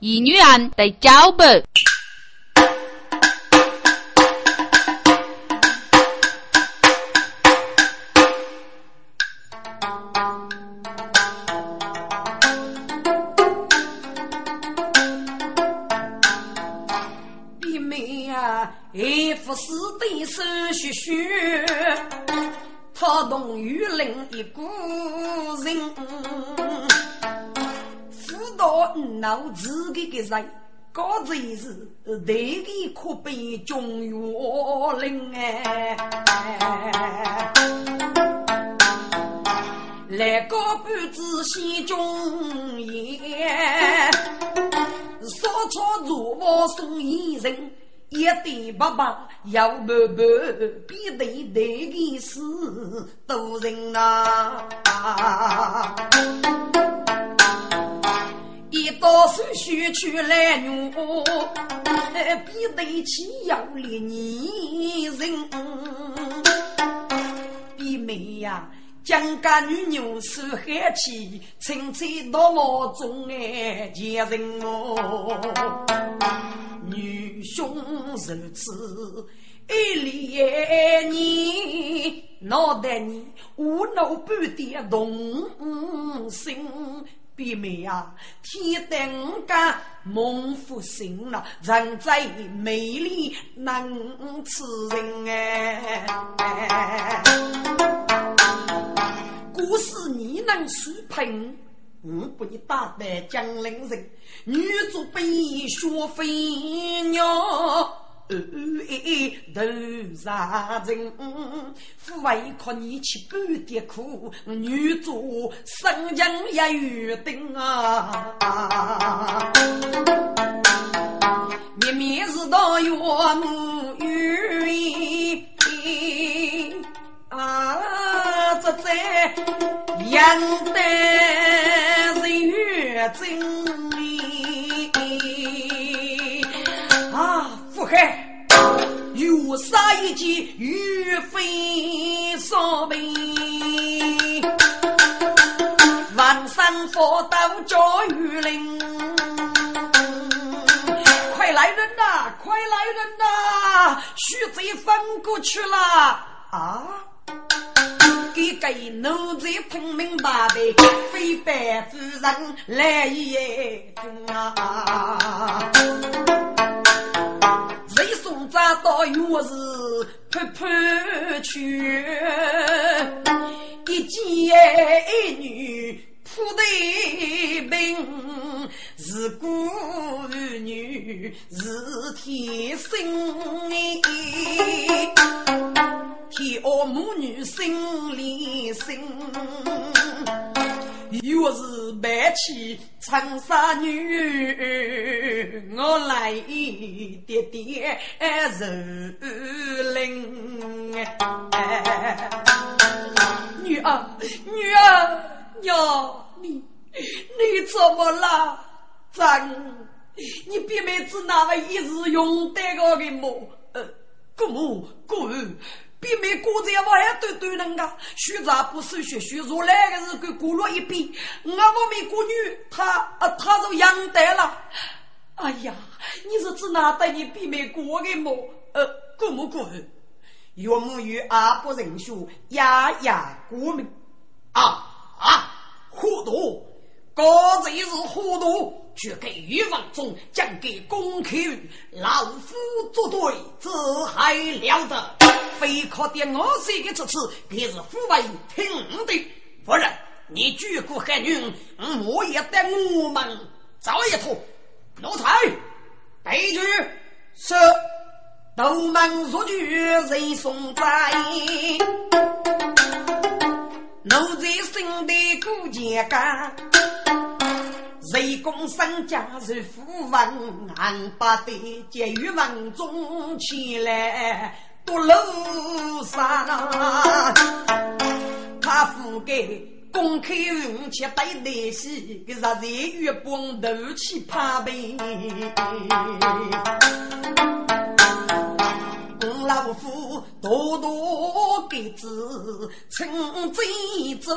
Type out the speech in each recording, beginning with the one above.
一女人得交不？弟妹呀，一副死的手续，他同玉林一个人。脑自己的人，高才是得的可悲中原人哎！来个半子心中言，说错如我送一人，一点不把要不不比得得的事都人呐。一道手续去来女，比得起要脸女人。比妹呀，江家女牛手海气，青菜多么重哎，见人哦。女兄如此，一连你脑袋你无脑半点动心。比妹呀，天灯干梦复醒了，人在美丽能吃人哎。故事你能书评，我不你打败江陵人，女主被学飞鸟。头杀人，父为靠你吃半点苦，女主生情也约定啊！面面是道岳母语啊，这在养得人越真。嗨，有杀一剑，欲飞烧眉，万山佛道叫玉林。快来人呐！快来人呐！徐贼翻过去了啊！给给奴才听明白的，非白夫人来也啊！扎到月是盼盼去，一见一女铺对病，是孤女是天生天恶母女心里心。又是白起长沙女，我来一点点柔灵。女儿，女儿，娘，你你怎么了？真，你别妹子那位一日用得个的么？呃，姑母，姑。比美国在我还多多人家，学杂不收学，学如来个是给过了一遍。我我美国女，她啊，她就养得了。哎呀，你是指哪得你比美国的么？呃，过么过？岳母与阿不认输，呀呀过命啊啊！糊涂，高贼是糊涂。却给玉王中讲给公口，老夫作对，这还了得？非靠点我这个支持，便是父为听的。夫人，你举国汉女，我也得我们走一趟。奴才，备举是东门入去人送在，奴才生的古剑干。谁公身家是富翁，俺把得结于文中起来独楼上。他富给公开运气对得起，给日日月光斗气怕背。公老夫多多给子称贼子。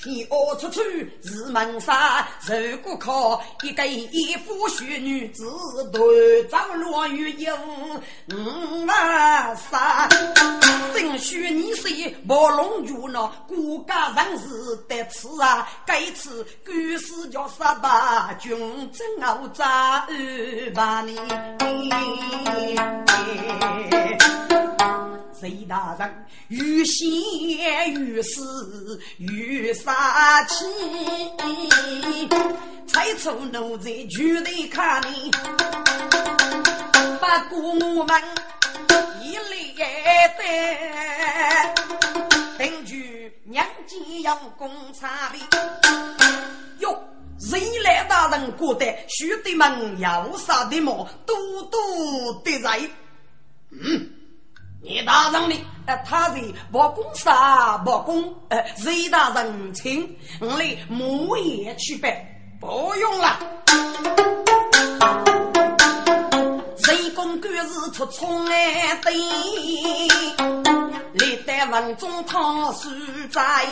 天恶处处是门杀，如果靠一个一夫婿女子断掌落于一无五万杀。正须你是暴龙主呢，国家人士得此啊，该次官司叫杀吧，军争我扎二把你。贼大人愈险愈死愈杀气，猜出奴才就得看你，不顾我们一来的，根据娘家要公差的哟。人来大人过得兄弟们要杀的么？多多的在，嗯。你大人呢？呃，他是不公杀不公，呃，谁大人情我来母也去办，不用了。谁公干是出冲来的？历代文中汤书在。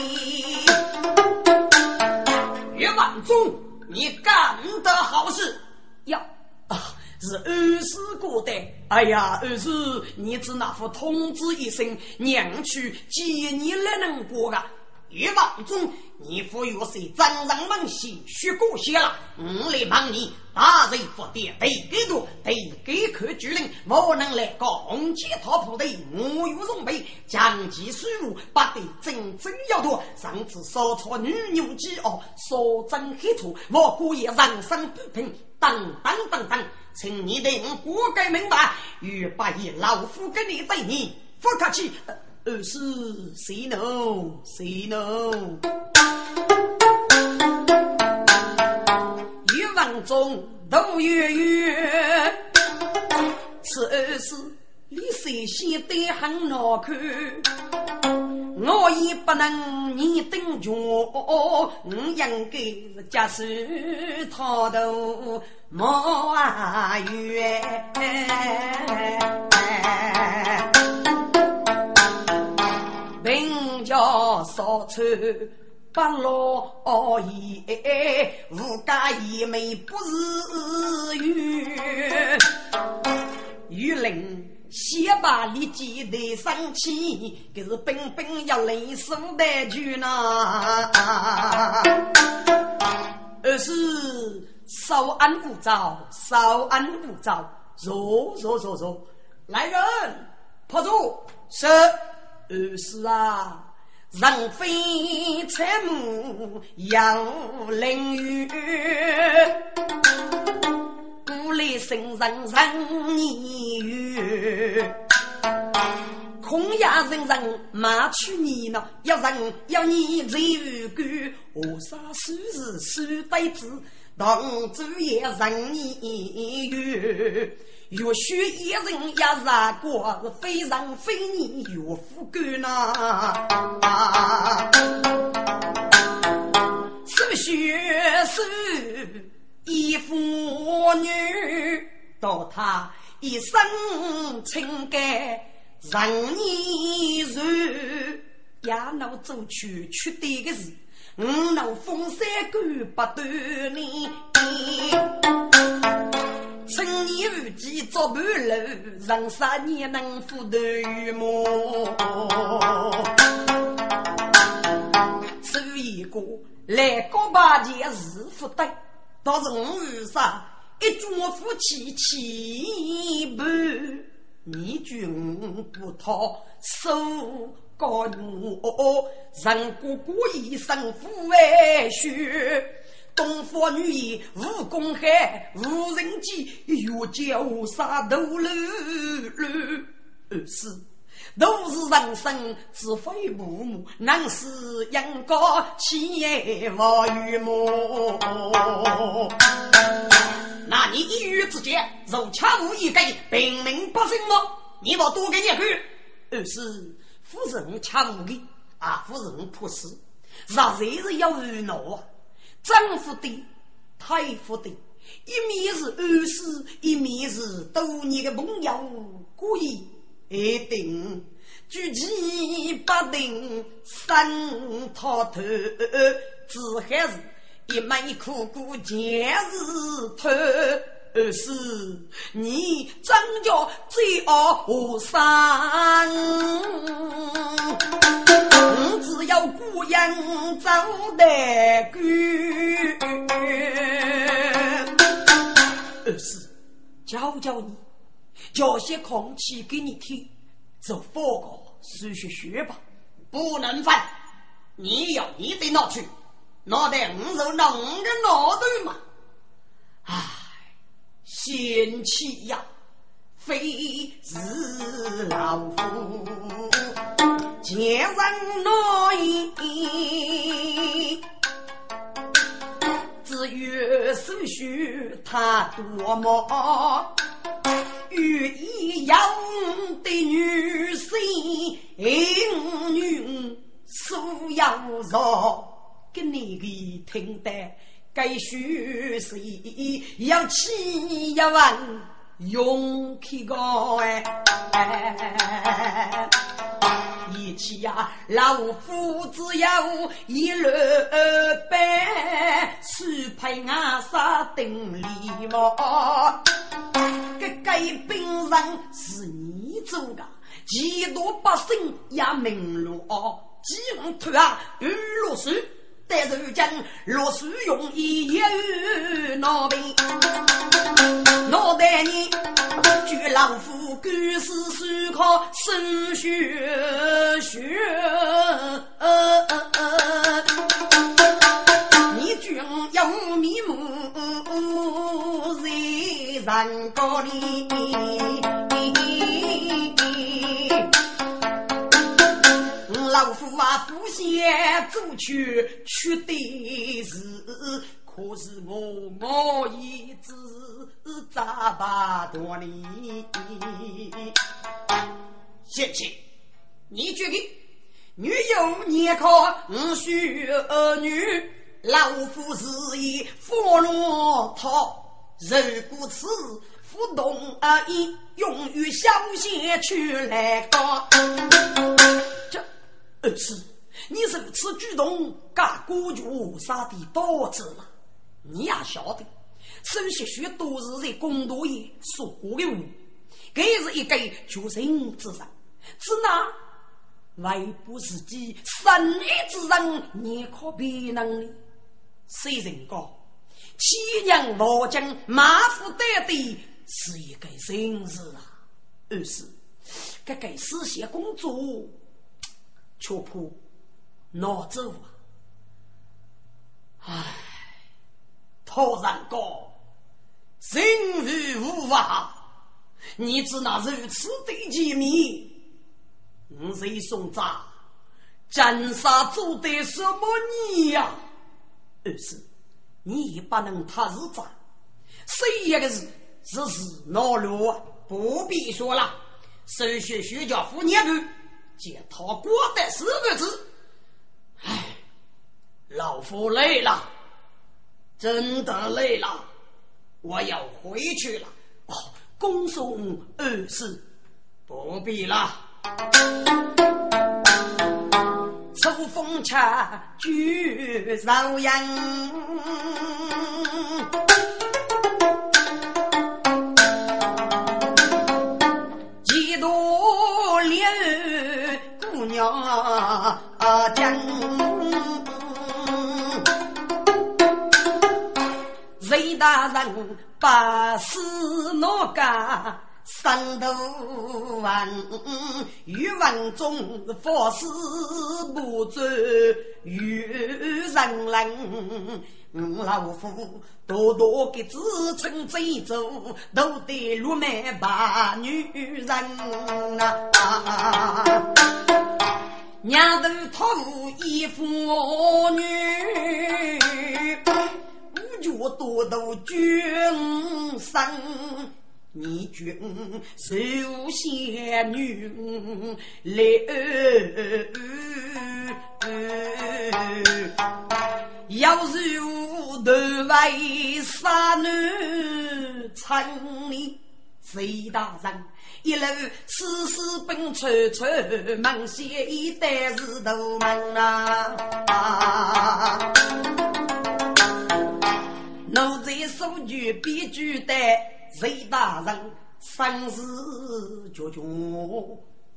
岳文忠，你干得好事呀！啊。是二师过的，哎呀，二师，你只那副通知一声，娘去接你来能过个？岳王忠，你父有谁？张人们心血过血了，我来帮你。大人不得，得给多，得给可居令，我能来个红旗套部队，我有容备，将其水务，不得真正要多。上次烧错女牛鸡哦，烧真黑土，我可以人生不平，等等等等。请你对我过该明白，与八爷老夫跟你对你不客气。二是谁能谁能？欲望中都月月，此二是你谁先得很难看。我也不能你等着，我应该是接受他的莫怨。名叫少出不落叶，无家一美不是缘。玉林。先把立即的生气，可是本本要雷声的句呢。二是稍安勿躁，稍安勿躁，坐坐坐坐，来人，趴住。是二是啊，人非财母要淋雨。古来圣人人言语，空呀人人骂去你呢？要人要你最无辜，何啥数字数辈子，当主也人言语。若许一人也杀过，是非人非你岳父干呐？是血是。一妇女，到他一生情感任你如，也能做出缺德的事，我能封三观不断你。趁你无忌做半路，人生你能负得与么？做一个来告八戒是福德。倒是我遇上一桩夫妻气不，你句我不讨手高我，人哥哥一生父为血，东方女儿无公害，无人见，越叫杀头路路，二是。都是人生自非父母，难是养高妻业无与母。那你一语之间，如恰无一给，平民百姓么？你我多给你句，二是夫人恰无给，啊，夫人破事，实在是要热闹啊？丈夫的，太夫的，一面是恩师，一面是多年的朋友，故意。一定举棋不定三套头，只还是一门苦苦前日头。二是你真叫罪恶无三，我只要孤影走得过。二是教教你，教些空气给你听，做报告数学学吧，不能犯。你要你得拿去，拿得五肉拿五个脑袋嘛，啊。贤妻呀，非是老夫见人难言。至于手续他多么，欲意养的女性，女素要说给你个听得。该学是要起一万勇气高哎，一起呀，老夫子有一路白，是配俺杀定礼貌。这该兵人是你做的，几多百姓也明了哦，几万头啊，二落水。但如今若是用一有脑病，脑袋你就老夫干事手靠手学学，你君有面目在人高里。老夫啊，不想做去去的事，可是我我一直咋把多你。贤妻，你决定，女有年考无需儿女，老夫是以佛罗套，如果此不动而已，用于小贤去来高。这。儿子，你如此举动，干国舅啥的导致了？你也晓得，首些许都是在公道爷说过的话，这是一个绝人之人，只那外部自己生意之人，你可别能力。谁人讲？七娘老将马虎得的是一个人事啊！二是这个实现工作。却怕拿走啊！唉，突然讲人欲无法，你只拿如此的见面，我谁送葬？真杀做的什么你呀？二是你也不能踏日子，谁一个是只是恼怒，不必说了。手续需叫夫年头。见他过得四个字，唉，老夫累了，真的累了，我要回去了。哦，恭送二世，不必了。秋风恰举朝阳，娘将，雷大人把事闹干。三头万，欲文中佛师不走，遇人人，老夫多多给子称贼走，都得落卖把女人啊！娘头托付一妇女，五脚多头君生。你君受仙女来，要是头为杀男，称你隋大人，一路丝丝奔穿穿，忙些一代是大门啊！奴才数据必须得隋大人，生死决绝，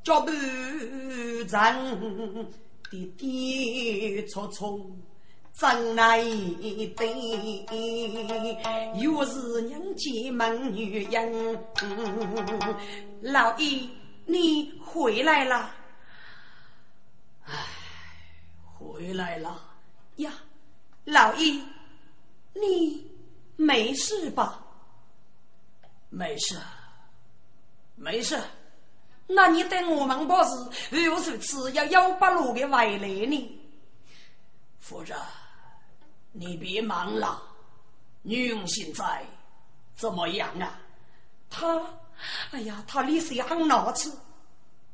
脚步长，跌跌错错。真来对，又是娘家门女人。老易，你回来了？唉，回来了呀，老易，你没事吧？没事，没事。那你对我们不是如此次要幺八路的外来呢？夫人。你别忙了，女佣现在怎么样啊？她，哎呀，她脸色很难吃，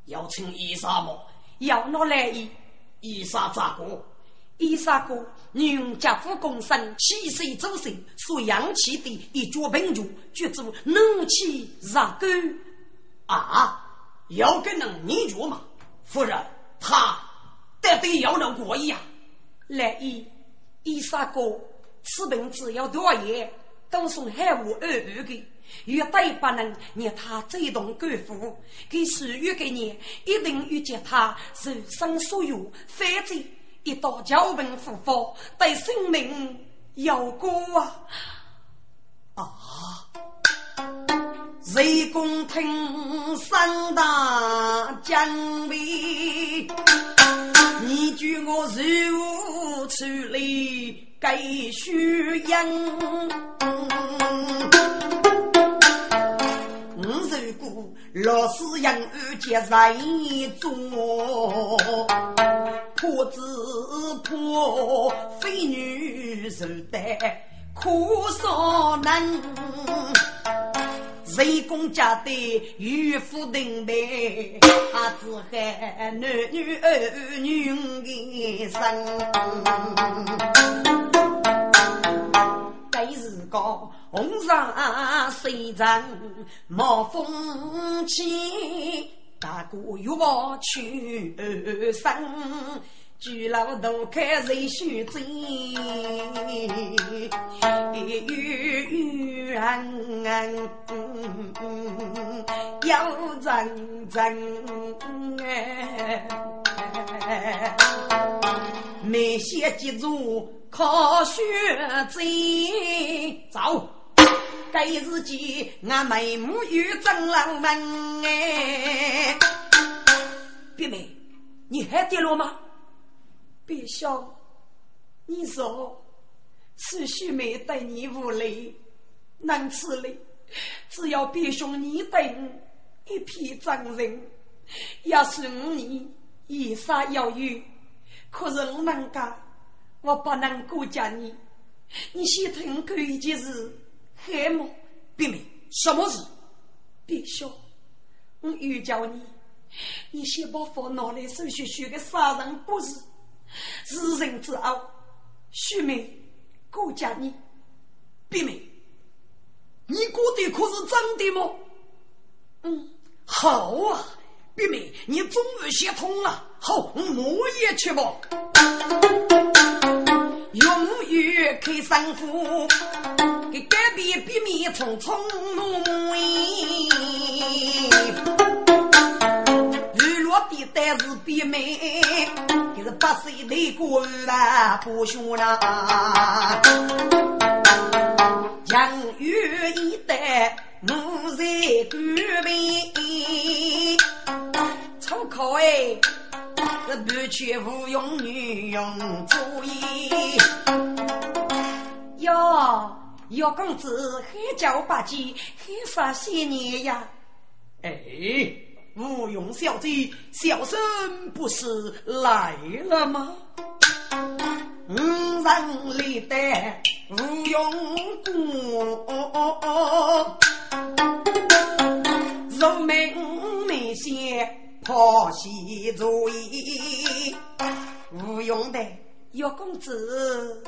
要请医生么？要拿来医，医生咋个？医生哥，你用家父共生，七岁周岁，属阳气的一脚病足，绝主怒气热狗啊！要跟能你住吗？夫人，他得得要能过意啊！来医。医生哥，此病只要多夜，都送海我二二的，绝对不能让他走动肝腑，给属于给你，一定遇见他人生所有，否则一到交病复发，对生命有过啊！啊！雷公听三大将威。你举我如处理该虚应，老师养儿接人做，婆子婆非女受待苦所难。人公家的与夫定白，阿子还男女儿女的生。该是个红裳谁人冒风起，大哥又我去？生。巨老都开谁须知？冤冤要认真哎！没些记住靠学贼，走！该日记俺妹母与真郎们哎！别妹，你还跌落吗？别笑，你说此须没对你无礼，能此理，只要别兄你对我一片真人，要是五年以上要有，可是我能干，我不能顾家你。你先听过一件事，黑幕？别妹，什么事？别笑，我又叫你，你先把房拿来手续续个杀人不是？日人之傲，须眉顾家你，别妹，你过的可是真的吗？嗯，好啊，别妹，你终于想通了。好，我也去吧。永远开生父，给隔壁别妹匆匆忙日落的但是别妹。是八岁的官啊，不学啦。养育一代奴才官兵，出口哎，是不屈无用女用主意。哟，姚公子还叫八戒，还啥些年呀？哎。吴用小姐，小生不是来了吗？五人立代吴用过，入门没先抛席座椅。吴用的岳公子，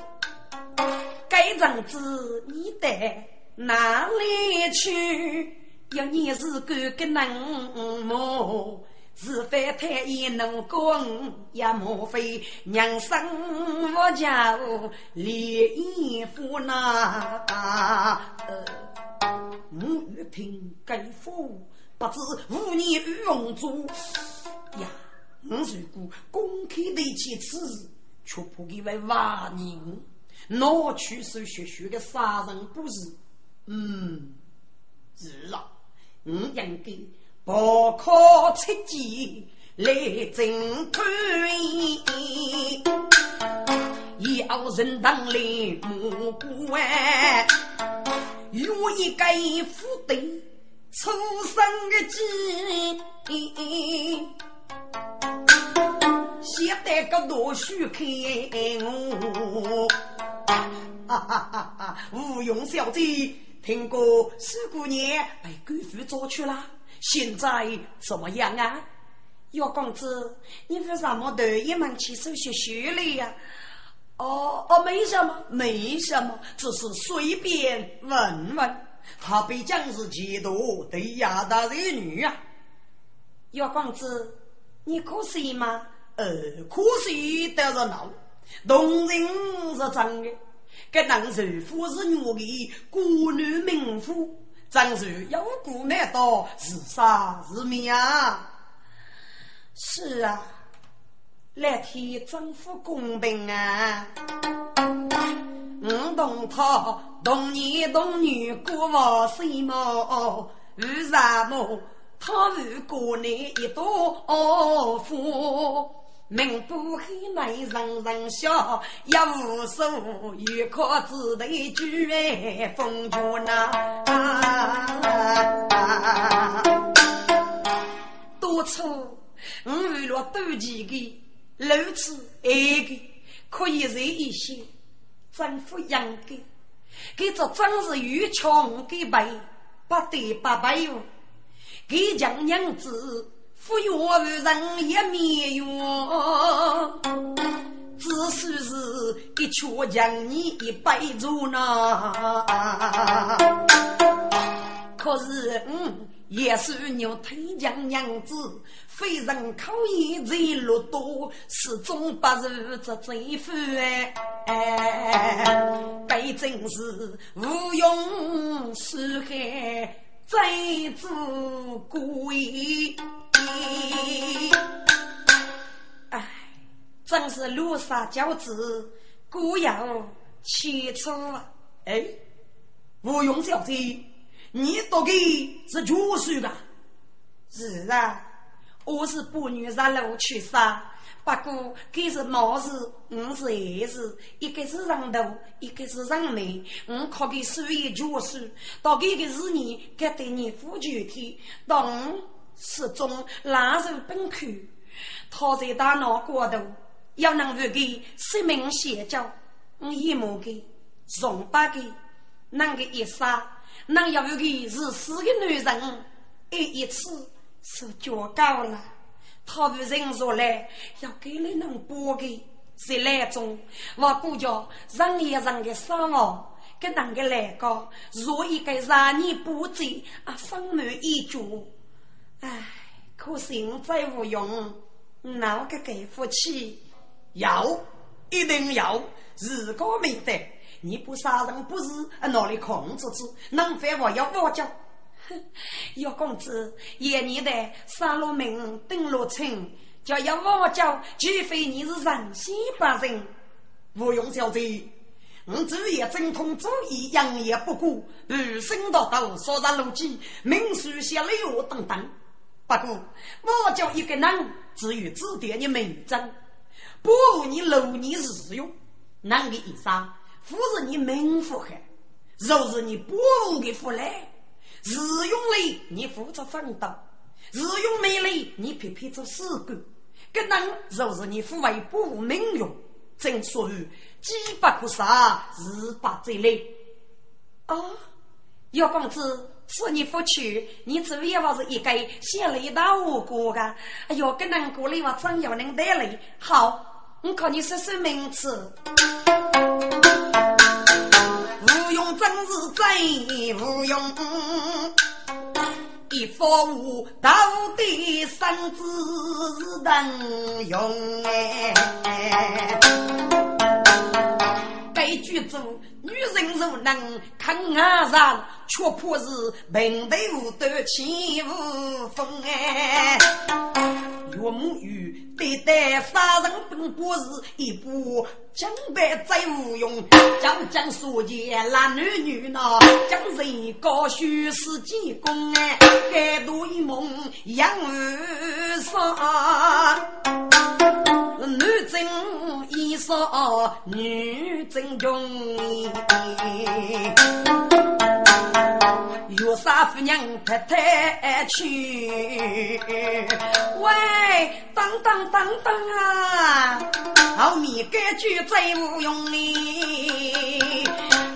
该人子你带哪里去？要你是个个能么？是非太也能讲，也莫非娘生我家烈义夫那？我欲听该夫，不知无年与龙珠呀！我如果公开对其此事，却不给为万人，拿去手学学的杀人不是？嗯，是了，我应该。不可出级来侦探，要人当来目光，有一个副队出生的计，写得个多许看我，哈哈哈哈！吴用小姐，听过四姑娘被官府抓去了。现在怎么样啊，姚公子？你为什么头一门起手学学了呀？哦哦，没什么，没什么，只是随便问问。他毕竟是嫉妒对亚大人女啊。姚公子，你可惜吗？呃，可惜得是闹，动人是真的。这男人夫是女的，孤女名妇。真是有苦难道自杀是命啊！是啊，来替政府公平啊！我同他同年同女过往生么？为什么他与国内一朵花？民不黑内人人笑，一无所有可自得居安风泉呐。多处我为了多几个，如此爱个，可以热一些，政府养给，给这真是越强给白，不得不白哟，给将娘子。不愿无人也灭哟，只算是一曲将你一百足呢。可是，嗯，也是牛推将娘子，非人考验在路多，始终不如这贼夫哎，该真是无用是害，贼子鬼。哎，真是路上教子，孤要千出。哎，吴用小姐，你读的是旧书的？是啊，我是不女上路去杀。不过，他是毛事，我是孩子，一个是人头，一个是人命。我考的书也旧书，到这个是你该对你负全体，懂？始终烂熟本口，他在大脑过头，要能为给生命写教，我一模给从八个，那个一杀，那要为给是四个女人，一一次是绝高了。他为人说来，要给你能播给是来种，我估叫人也人的伤亡，给那个来个，若一个让你不走啊，分满一足。唉，可惜再无用，哪个给夫妻？要，一定要！如果没得，你不杀人不是哪里控制住？能犯我要我叫？姚公子，夜你的杀了命，登了城，叫要我叫，除非你是人心不仁。吴用小姐，我只也精通主义，扬言不顾，不生道道，杀人如饥，明书写礼物等等。不过，我叫一个人只有指点你名正，不如你劳你日用。男的一杀，不是你名福害；若是你不如的福来，日用累你负责奋斗，日用没累你偏偏做死狗。个人若是你富为不名用，正所谓饥不可杀，日不再来。啊，姚公子。是你不去，你主要是一个先来到我国的。哎呦，跟人过来我真要能带来。好，我看你说说名词。真是真无用。一佛无道的身子是能用哎。该剧组女人如能看阿上，却怕是平头无端起无风哎。岳母与对待杀人本不是一部江白再无用，将将所见男女女呐，将人高虚是济公哎，该度一梦养儿孙。男真衣裳，女真穷。有啥夫娘太太去？喂，当当当当啊！后面这句最无用哩。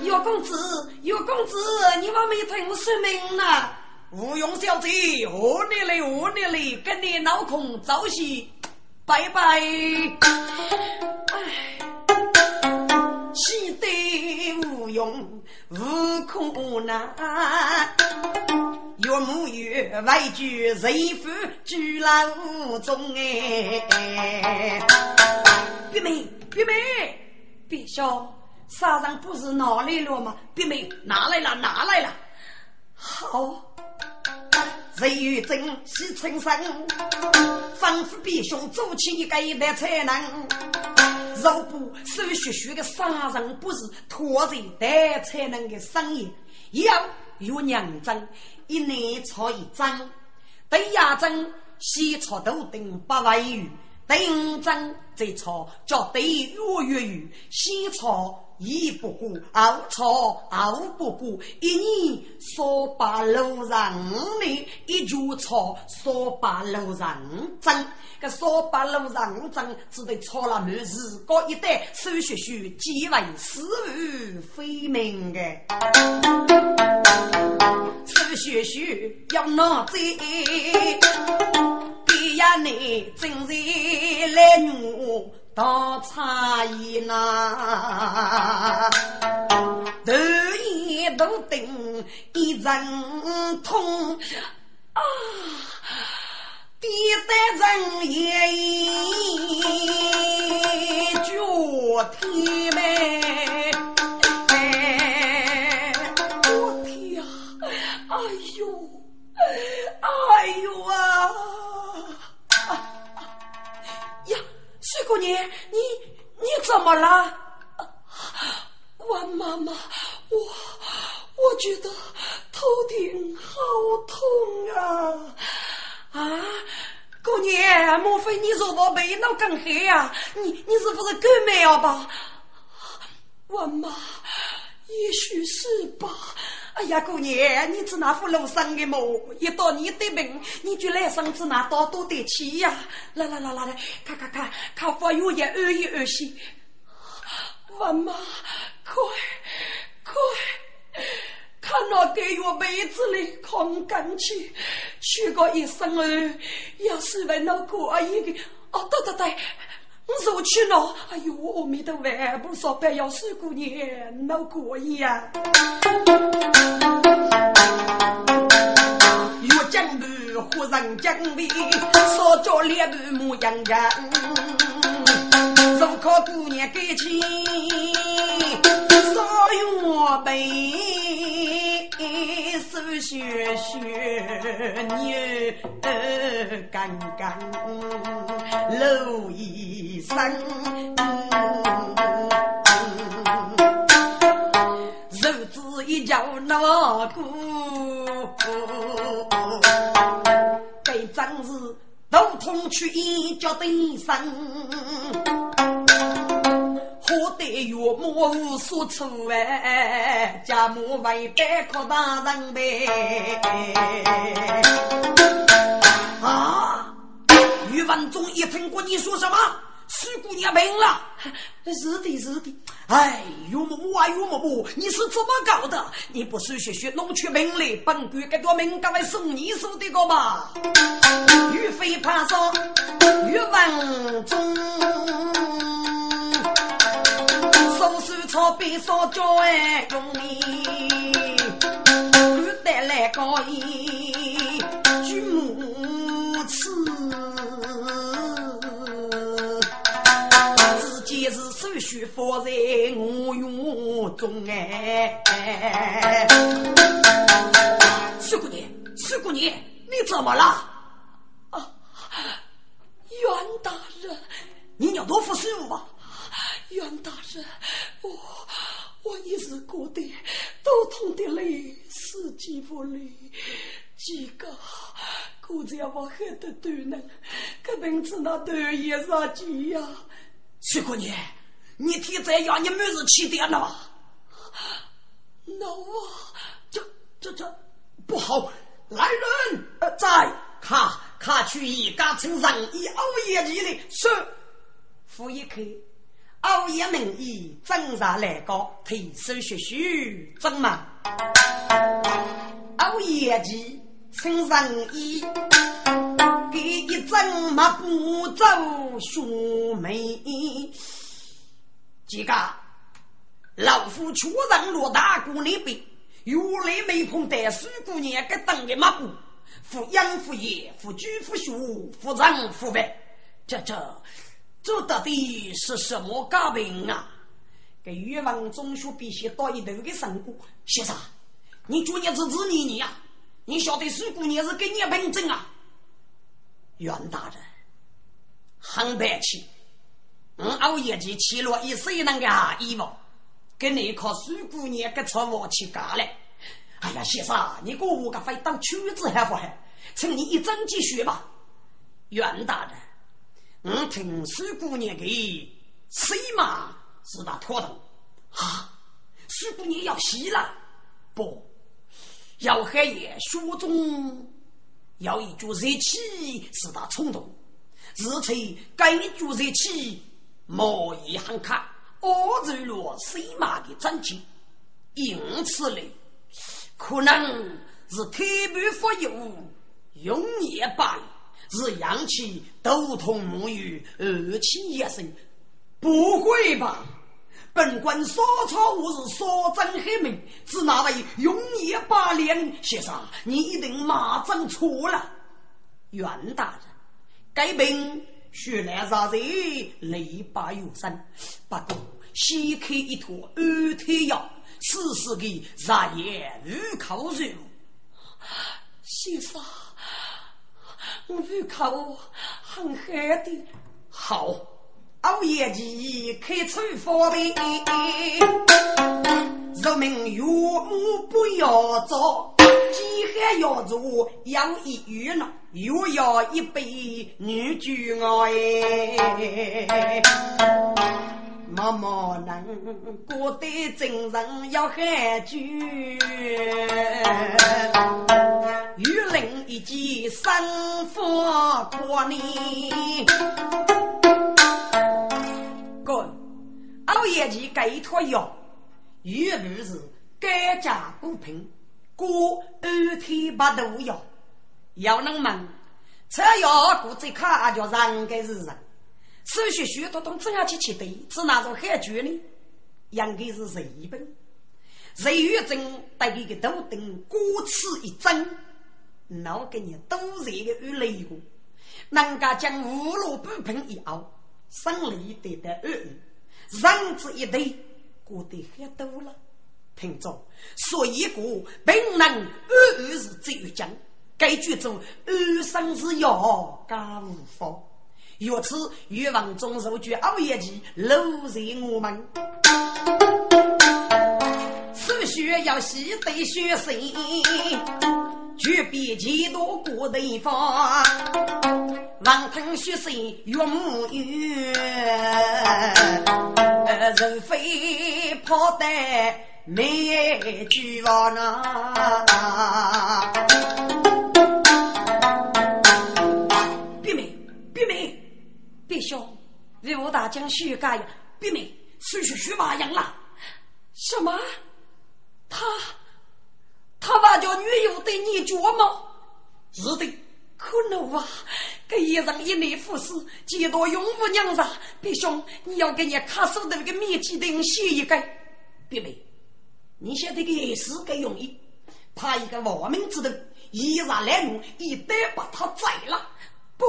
岳公子，岳公子，你还没听我说明呢？吴用小姐，我你嘞，我你嘞，跟你闹空早戏。拜拜！唉，气得无用无可难，岳母岳外举谁负居牢中哎！别妹，别妹，别笑，杀人不是哪来了吗？别妹，拿来了，拿来了，好。谁与真是春生，仿佛比兄做起一个一代才能。若不手续续的杀人，不是拖着带才能的生意，要有娘针，一年炒一针，对牙针先炒头等八万元。第五针再炒，叫对月月余，先炒一不过，二炒二不过，一年说八六十五年，一局炒说八六十五张，个说八六十五张只得炒了满日高一代，手续续几万死于非命的，手续续要拿走。呀，你真是来我当差役呐，头一都顶一阵痛啊，第三阵也脚踢没。水姑娘，你你怎么了？王妈妈，我我觉得头顶好痛啊！啊，姑娘，莫非你说我背脑更黑呀？你你是不是感冒了吧？我妈，也许是吧。哎呀，姑娘，你只那副庐山的么？一到你的病，你就来生子那多多的气呀！来来来来来，看看看，看服药也安一安心。妈妈，快快，看那给药杯子里空干去，去个一生儿，要是为那过一个，哦，对对对。我说去了，哎呦，阿弥陀佛，不说白要水过年闹过瘾呀！越江南忽然江北，少叫两半模样样。如靠姑娘给钱，少用杯，手血血牛干干。露一身，日子一觉闹过，该真是头痛去医脚得生。我得岳母无所处哎，家母为百可大人呗。啊！余文忠一听过你说什么，四姑娘病了。是的，是的。哎，岳母啊，岳母母，你是怎么搞的？你不是学学弄出名来，本官给多民干来送你书的个吗？岳飞怕说，岳文忠，烧书草被烧焦哎，用你敢带来高义，举母刺。是手续放在我院中哎。苏姑娘，苏姑娘，你怎么了？啊，袁大人，你要多服侍我吧。袁大人，我我一时过得头痛的累，死几不累，几个。我这样我还得多呢，可能子那头也上急呀。徐姑娘，你天在要你妹子起点了吧？那我这这这不好！来人，在卡卡去一家称上一熬夜去的是。傅一开，熬夜名义正上来高，提手学学怎么？熬夜去。身上衣，一张抹布走兄妹。几个老夫出任罗大姑那边，原来没碰带水姑娘给当的抹布，扶养扶业，扶居扶学，扶长扶白。这这这到底是什么家病啊？给越王中学必须到一头的生果。先生，你昨日子子你你呀？你晓得苏姑娘是给你凭证啊？袁大人，很白气，我熬夜去起了一身那个衣服，跟你靠苏姑娘给错我去干了。哎呀，先生，你给我个非当曲子还不还？请你一针见血吧。袁大人，我听苏姑娘给谁嘛是那拖动啊？苏姑娘要死了不？要黑夜书中要一句热气，使他冲动。日吹该句热气，莫一行卡，恶走了水马的真气。因此嘞，可能是特别富有，用也罢，是阳气头痛目眩，二气也生。不会吧？本官所操无是所真黑名，是那位永夜八连先生，你一定马正错了。袁大人，该病血来杀人，雷拔有声。不过先开一坨安胎药，此时的日夜入口入。先生，我入口很黑的，好。熬夜去开处方的，人民岳母不要做，饥寒要做养一月呢，又要一杯女酒熬哎。妈妈能过得真人要喝酒，玉林一记生活过年。熬夜期给一坨药，原本是改价补品，过二天八度药。要能问，吃药估计卡叫人该是人。手续许多东怎样去吃的？是哪种海剧呢？应该是日本。日月针带一个头灯，过此一针，脑给你都热个与雷过，人家将五路补品一熬，生理得得二二。人子一对，过得很多了。听着，说一个本能二是最强，该剧中二生是药加无方。由此与王中受具熬夜期，露在我们。此需要细对学习，绝比几多过地方。望腾雪山岳母远，人非跑得没句话呢。别妹，别妹，别兄，为我大将徐家呀！别妹，徐徐徐马养了。什么？他他把叫女友对你绝吗？是的，可能啊。给一人一内服侍，几多永无娘子。别兄，你要给你卡手的那个面具灯写一个。别妹，你晓得个也是个容易，他一个亡命之徒，一然来怒，一旦把他宰了，不，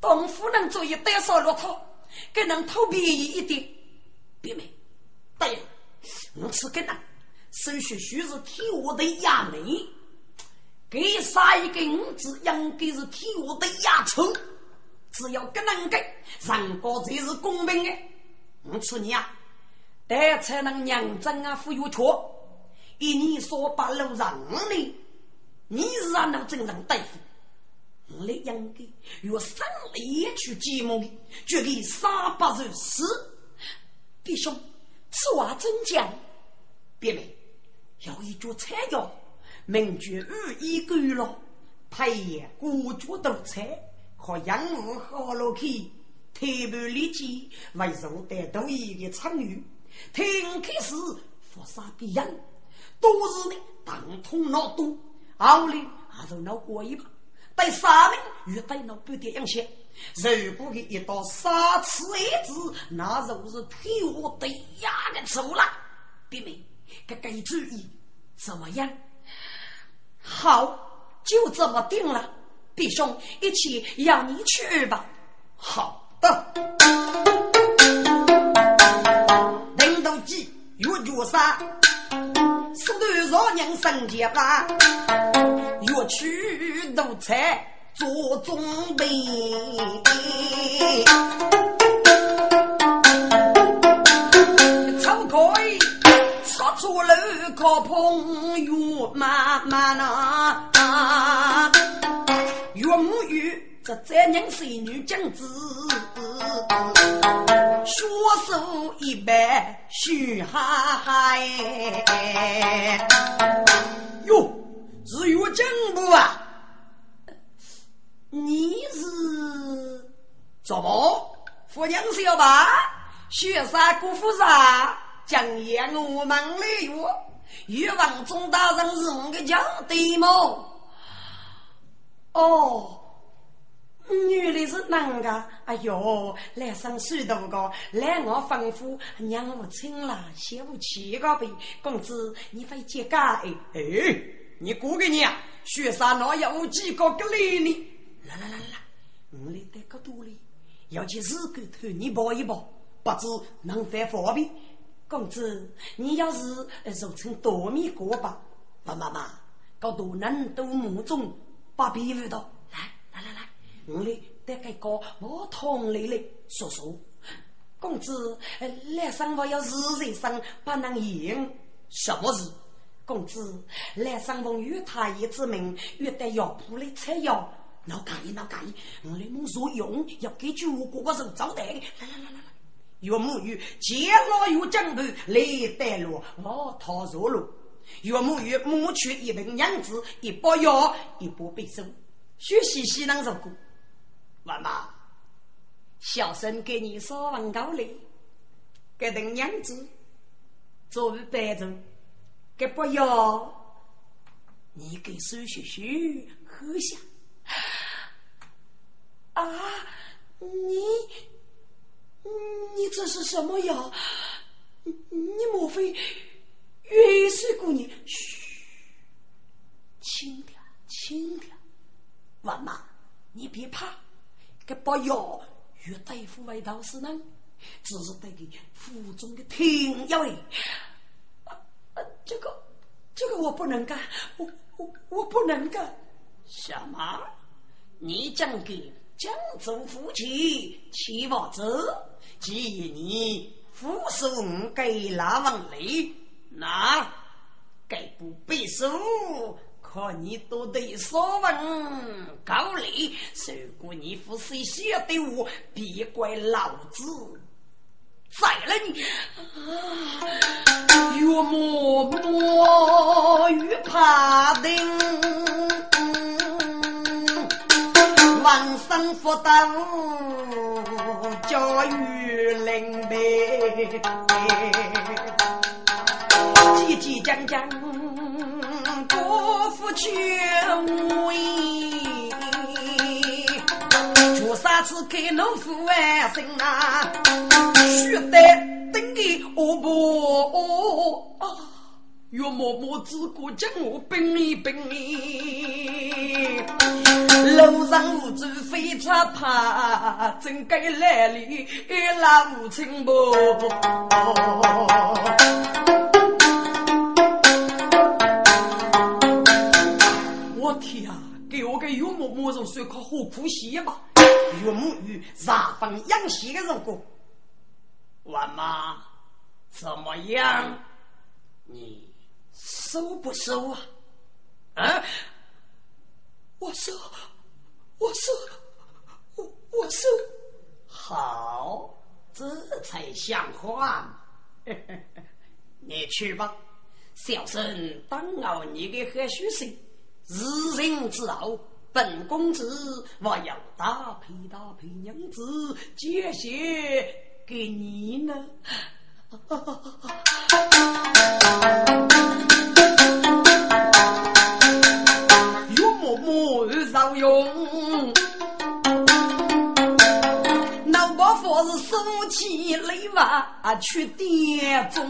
东夫人做一单少骆驼，给能偷便宜一点。别妹，对了，我吃个呢，手续须是替我的衙门，给杀一个五子，应该是替我的衙丑。只要个能给，人国才是公平的。我吃你啊，但才能娘真啊，富有错。以你所把路让你，你是让那正常大夫。我的应该用生力去寂寞的，绝对杀不入死。弟兄，此话真讲？别妹，有一句菜肴，名句寓意够了，配也孤绝多菜。和养物好落去，特别立即为受得多一个参与。听开始佛杀的人，都是呢当通脑多，后来还是脑过一把。对杀人与对脑不点样些。如果给一道杀此儿子，那就是天下对压的错了。弟妹，给给注意怎么样？好，就这么定了。弟兄，一起要你去吧。好的。领导机越绝杀，四段少年生劫吧。越去奴才做准备。抽开，插出楼靠碰越慢慢啊。岳母与这三年是女将子，学手一般虚哈哈哎哟，是岳将不啊？你是怎么？夫娘小吧？雪山姑父啥？将言我们来哟。岳王中大人是我的将对吗？哦，原来是那个？哎呦，来生水多个，来我吩咐娘我亲了，先不去个呗。公子，你会接家哎？哎，你过个年，雪山那有几个个来呢？来来来来，我来带个多哩，要去日狗头你抱一抱，不知能否方便？公子，你要是做成多米锅吧？老妈妈，搞多能多木中。把皮肤到，来来来来，我来带个个我同来来说说。公子，来生我要日日生，不能赢。什么事？公子，来生奉岳太爷之命，约得药铺来采药。哪介意哪介意？我来莫说用，要给酒过个手招待。来来来来来，岳母与见老岳正头来带路，我逃入路。岳母与母娶一名娘子，一包药，一包背书，学习西南入过。妈妈，小生给你说文告嘞，给等娘子作为伴奏，给包药，你给苏学学喝下。啊，你，你这是什么药？你莫非？月水姑娘，嘘，轻点，轻点。王妈，你别怕，这把药与大夫外道是能，只是带给腹中的停药嘞。啊啊，这个，这个我不能干，我我我不能干。什么？你讲给江州夫妻七王子，建议你服送给拉王雷。那该不背书，看你都得说文高丽。如果你不是写的我，别怪老子宰了你！越磨磨越怕定，万生福德教育灵媒。急急将将，国父全威，出三次给农夫万生啊，须得等个哦不啊，岳嬷嬷只顾将我兵一兵，路上无主飞车怕，真该来里拉无情不？我天啊！给我个岳母母肉算靠好苦戏吧？岳母与茶房养戏的人过，我妈怎么样？你收不收啊？啊？我收，我收，我我收。好，这才像话。你去吧，小生当熬你的何须生。日人之后，本公子我要搭配搭配娘子，接些给你呢。用，老伯父是收起雷娃去点钟。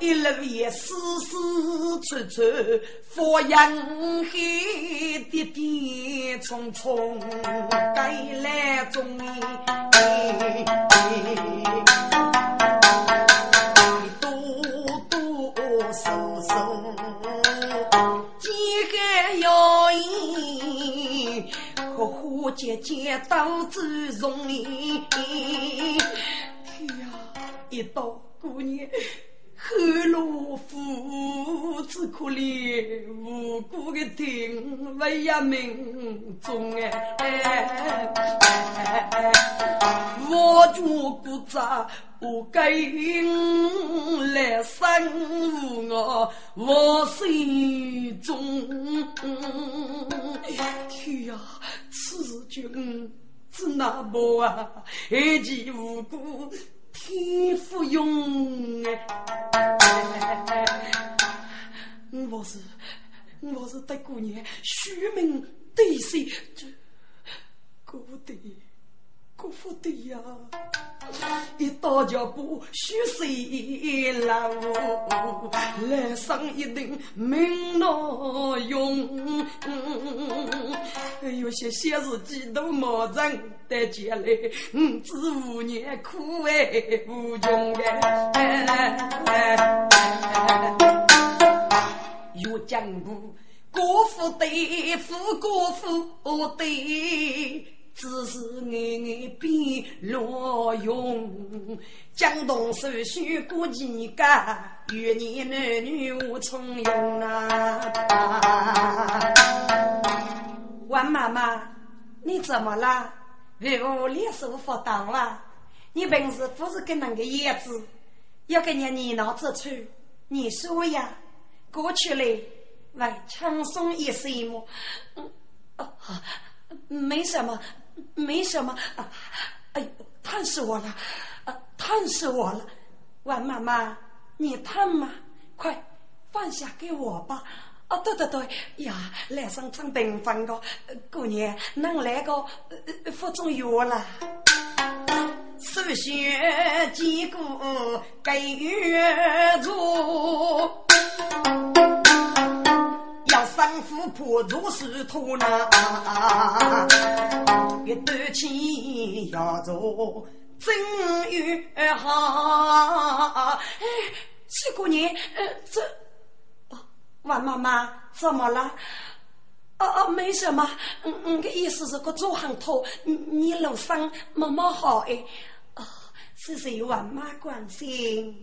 一路也丝丝处处，佛阳黑跌跌冲冲，该来中多多少少，姐姐都自容易。哎呀，一到过年。后罗夫只可怜无辜的听为呀命中哎，我觉不咋不该来生我我心中，天呀，此君是哪么啊？一己无辜。天福用哎，我是我是德姑娘，虚名对谁？这姑爹。姑父的呀，一到脚步虚水老，来生一定命难用。有些小事几都没人得接来，五子五年苦哎无穷哎。有江湖，姑父对父，姑父对。只是眼眼变罗用，江东手续过几个，与你男女无从用啊！王妈妈，你怎么了？为何脸色发抖啊？你平时不是跟那个样子？要跟人念叨之处，你说呀？过去嘞，来轻松一些么？嗯，哦，没什么。没什么，哎，烫死我了，啊，烫死我了！王妈妈，你烫吗？快放下给我吧！哦，对对对，呀，来上张病房的姑娘，能来个服中药了。首先几个给月做。丈夫破如石头呢，一段情要做真越好。哎，这个人，呃，这，王妈妈怎么了？哦哦，没什么。嗯嗯，个意思是个做行头，你你路上没没好哎。是谁万马关心？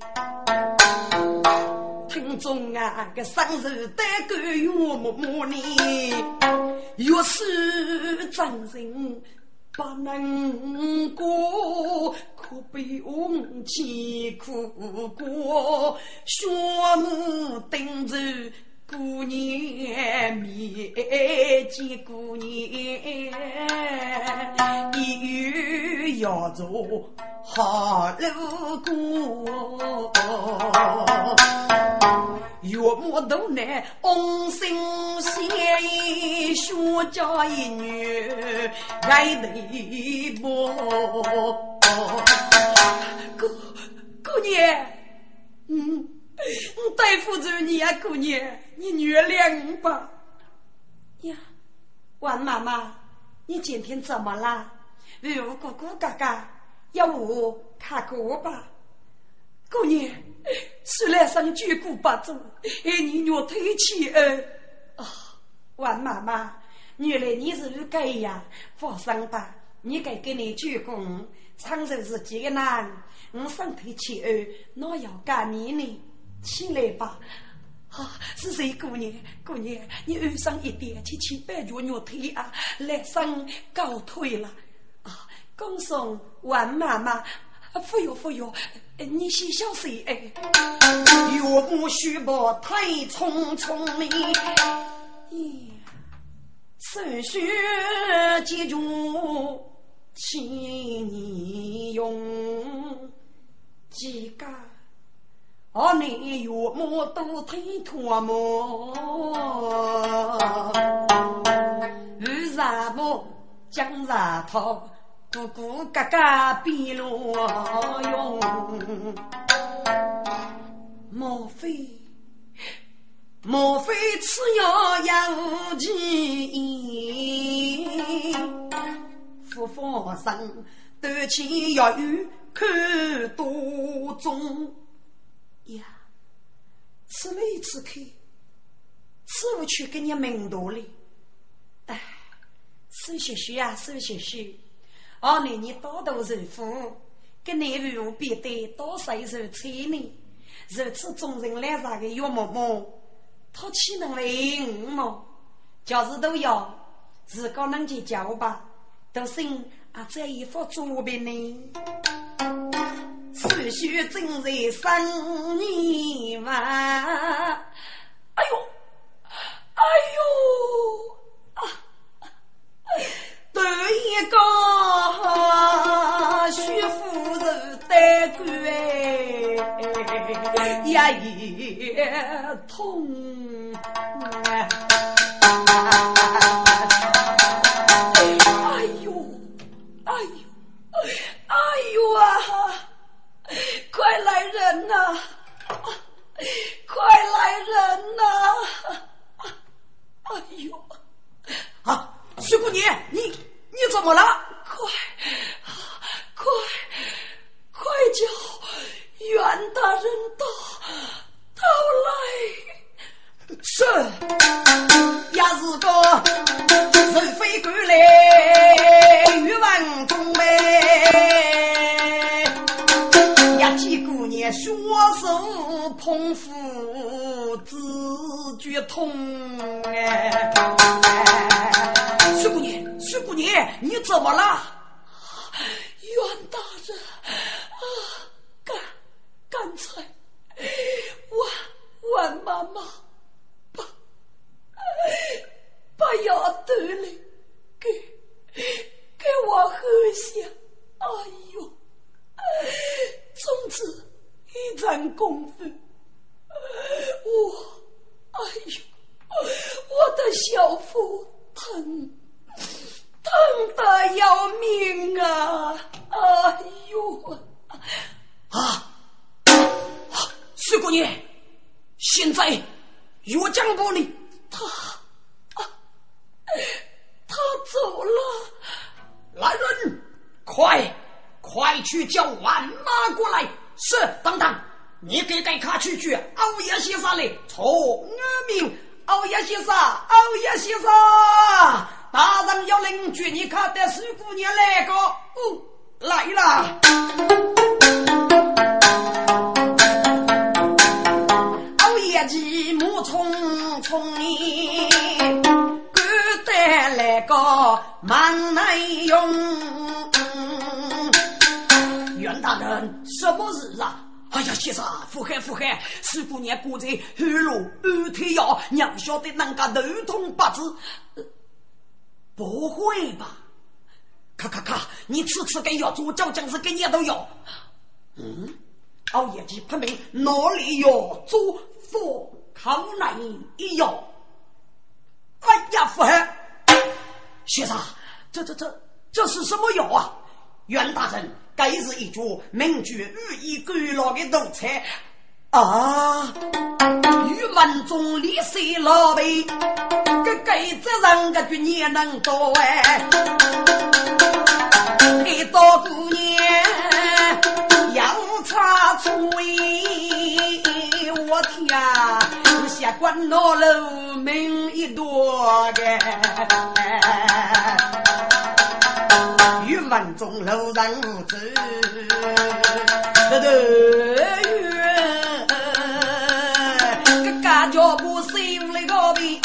心中啊，个生日单个月默默呢？越是真人不能过，可悲翁千苦过，血母等着。过年面见过年，一月要做好路过，岳母都难红心先学家一女爱对不？过过年，嗯。对付着你呀，姑娘，你原谅吧。呀，王妈妈，你今天怎么了？玉姑姑哥哥，要我看过吧？姑娘，虽然上举骨不足，哎，你若推起儿啊，王妈妈，原来你是这样，放心吧，你该给你鞠躬，长寿是艰难，我身体起儿，哪要干你呢？起来吧。啊，是谁姑娘？姑娘，你晚上一点，七七八脚肉腿啊，来生高腿了啊！恭送万妈妈，不哟不哟，你先小睡哎。岳母须报太匆匆哩，咦，手续记住，请你用几个。我你岳母都推脱么？为啥不讲啥套？姑姑哥哥比路用？莫非莫非此药养气？夫妇生斗气要有看多重。呀，此来此去，此不去给你门道哩。哎，苏学学啊，苏学学，二年你多多受苦，跟你如别得多少受罪呢？如此众人来啥个岳母母，他岂能来应么？假是都要，自个能去教吧，都信啊这一副作品呢。思绪正在生你嘛？哎呦，哎呦，啊！头一个徐夫人得官，呀也痛。哎呦，哎呦，哎呦啊！快来人呐！快来人呐！哎呦！啊，徐姑娘，你你怎么了？快快快叫袁大人到到来！是，也是个人非过来欲望手捧腹，自觉痛哎！徐姑娘，徐姑娘，你怎么了？袁大人啊，刚刚才万万妈妈把把药端来给给我喝下，哎呦！从此一战功夫，我，哎呦，我的小腹疼，疼得要命啊！哎呦，啊，徐姑娘，现在岳江部里，他，他走了，来人，快！快去叫万妈过来！是，等等，你给该卡去去欧阳先生来，从阿明，欧阳先生，欧阳先生，大人要领举你看的水姑娘来个，哦，来了。欧阳继母匆匆，赶得来个忙难用。袁大人，什么事啊？哎呀，先生，福海福海，四姑娘裹在黑路安胎药，娘晓得人家头痛不止。不会吧？咔咔咔！你次次给药做，叫将士给你都药。嗯，熬夜去拍门，哪里有做佛康来一药？哎呀，福海，先生，这这这这是什么药啊？袁大人。该是一桌名具寓意古老的奴才啊！玉门中立水老辈，跟给这人个就也能多哎，一到过年要插嘴，我天啊，下关老楼门一多个，玉门中楼人走，得远，个家脚步心里个比。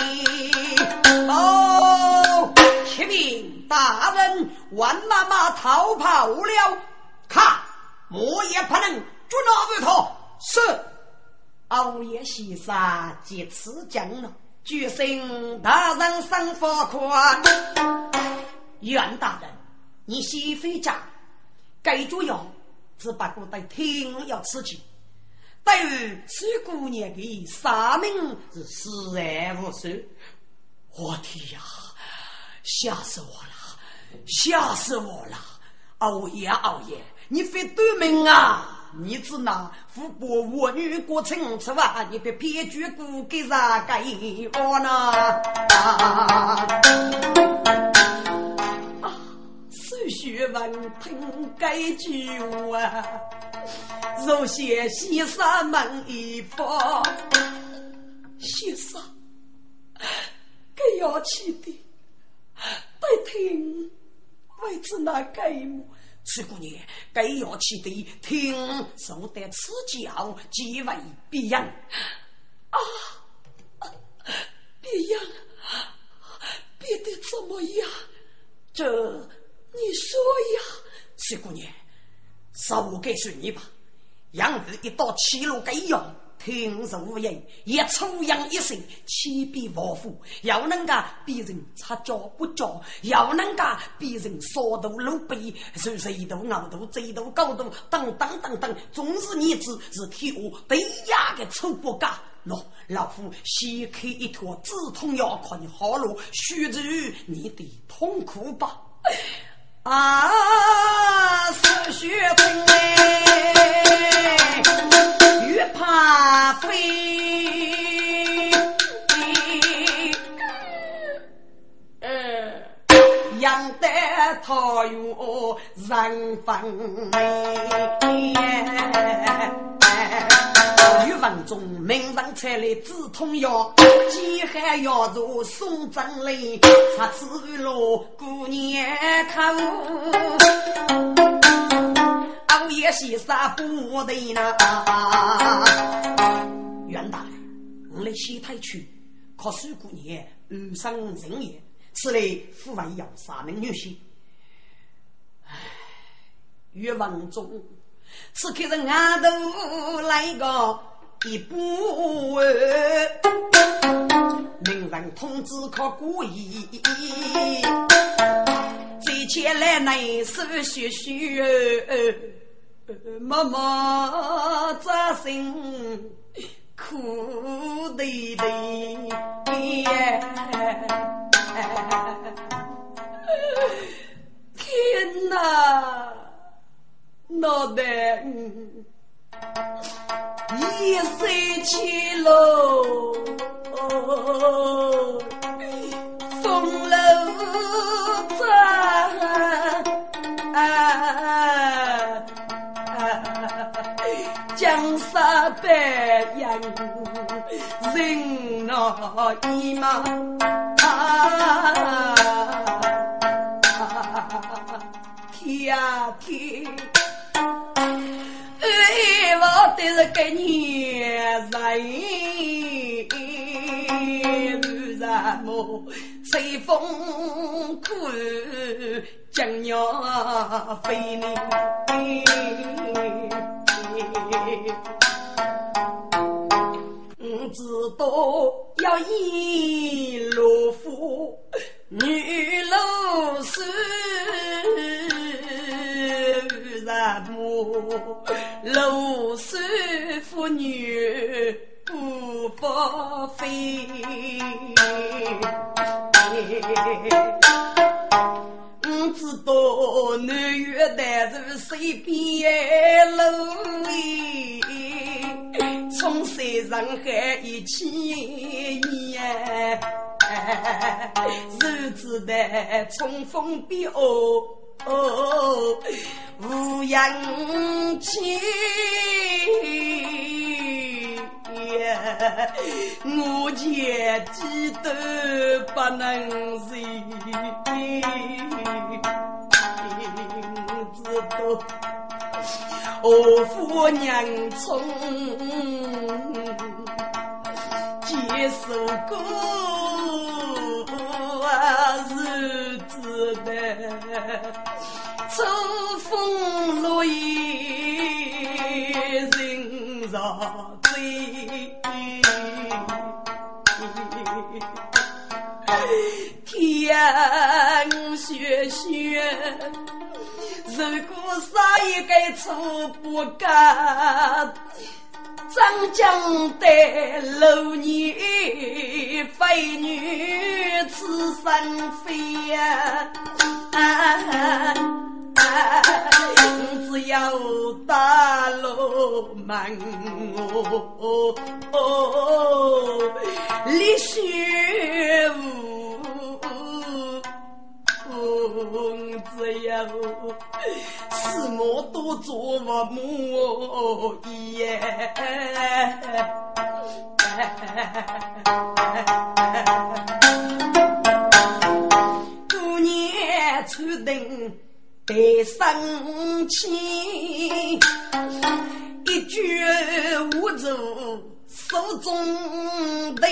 哦，启禀大人，万妈妈逃跑了，看，我也不能捉拿住他。是，熬夜西沙几次讲了，举行大人上法宽。袁大人，你先回家，该主要只不过在听要刺激。对于这姑娘的生命是死而无生。我天呀！吓死我了！吓死我了！熬夜熬夜，你非短命啊！你只拿富国我女过城吃饭，你别偏居孤给啥给我呢？学问凭该句啊，若写西沙门一方，先生。该要去的，待听为之那该么？此姑娘该要去的，听受得此教，即为必养啊！必养，必得怎么样？这你说呀，此姑娘，稍我告诉你吧，养儿一到七路该要。听受无言，也出洋一生，千变万化，要能够别人擦脚不脚，要能够别人烧头露背，受水头熬头贼头高头等等等等，总是你子是替我对压的臭不干。喏，老夫先开一坨止痛药，看你好了，续治你的痛苦吧。啊，是血痛哎。越怕飞，养得他有人分美。语文中名人采来止痛药，饥寒药助送真泪，插子路过年口。熬夜洗杀不得呢！袁大人，我来西太去，可是姑娘无生人也，此类父为要杀门女婿。岳王中，此刻人俺都来个一步，名人通知可故意，最前来内是学学。妈妈扎心苦的的，天哪，脑袋一岁起喽，风楼啊。江山百样，人那一嘛，天啊天，我的是个年人，什么随风苦。将要飞你，我知道要一路夫，女路是什么？路是妇女不不飞。我知道南岳南是水边路，从山上海一起呀，日子的冲锋边哦，哦无氧气，我前几都不能忍，知道我夫娘从。接受过日子的秋风落叶人绕醉，天雪雪，如果杀一个错不干。张江的六年飞女此生非呀，只要大路门哦，立雪只要是我多做父母耶，过年出定得生气，一句无助手中的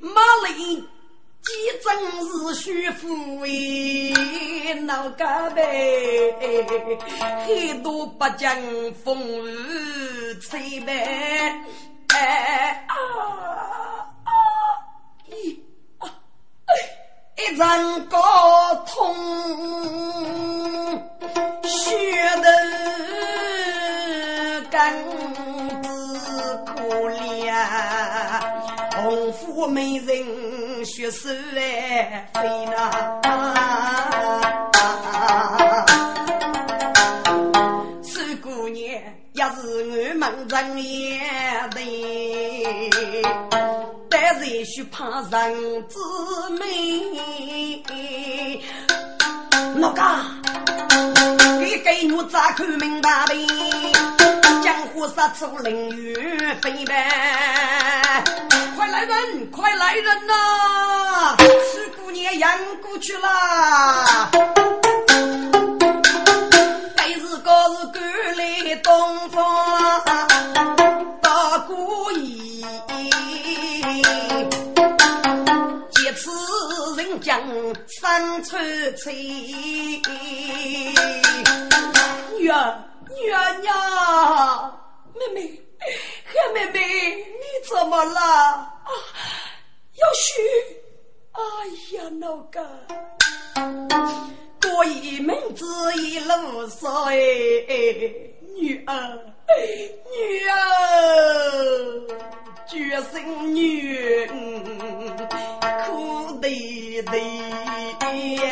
马铃。几真是虚富哎，闹个呗，很多不讲风雨吹呗，哎啊啊！一，一阵高痛，血手来飞呐，四姑娘也是俺们人也的，但是也许怕人之美。哪个？你给我咋看明白呗？江湖杀出凌云飞呗。快来人！快来人呐！四姑娘养过去了，该是个是赶来东方大姑爷，借此人将三春吹。女儿，女儿娘，妹妹。黑妹妹，你怎么了？啊，有血！哎呀，老哥，过一门子一路上哎，女儿，女儿，绝生女，苦的的耶。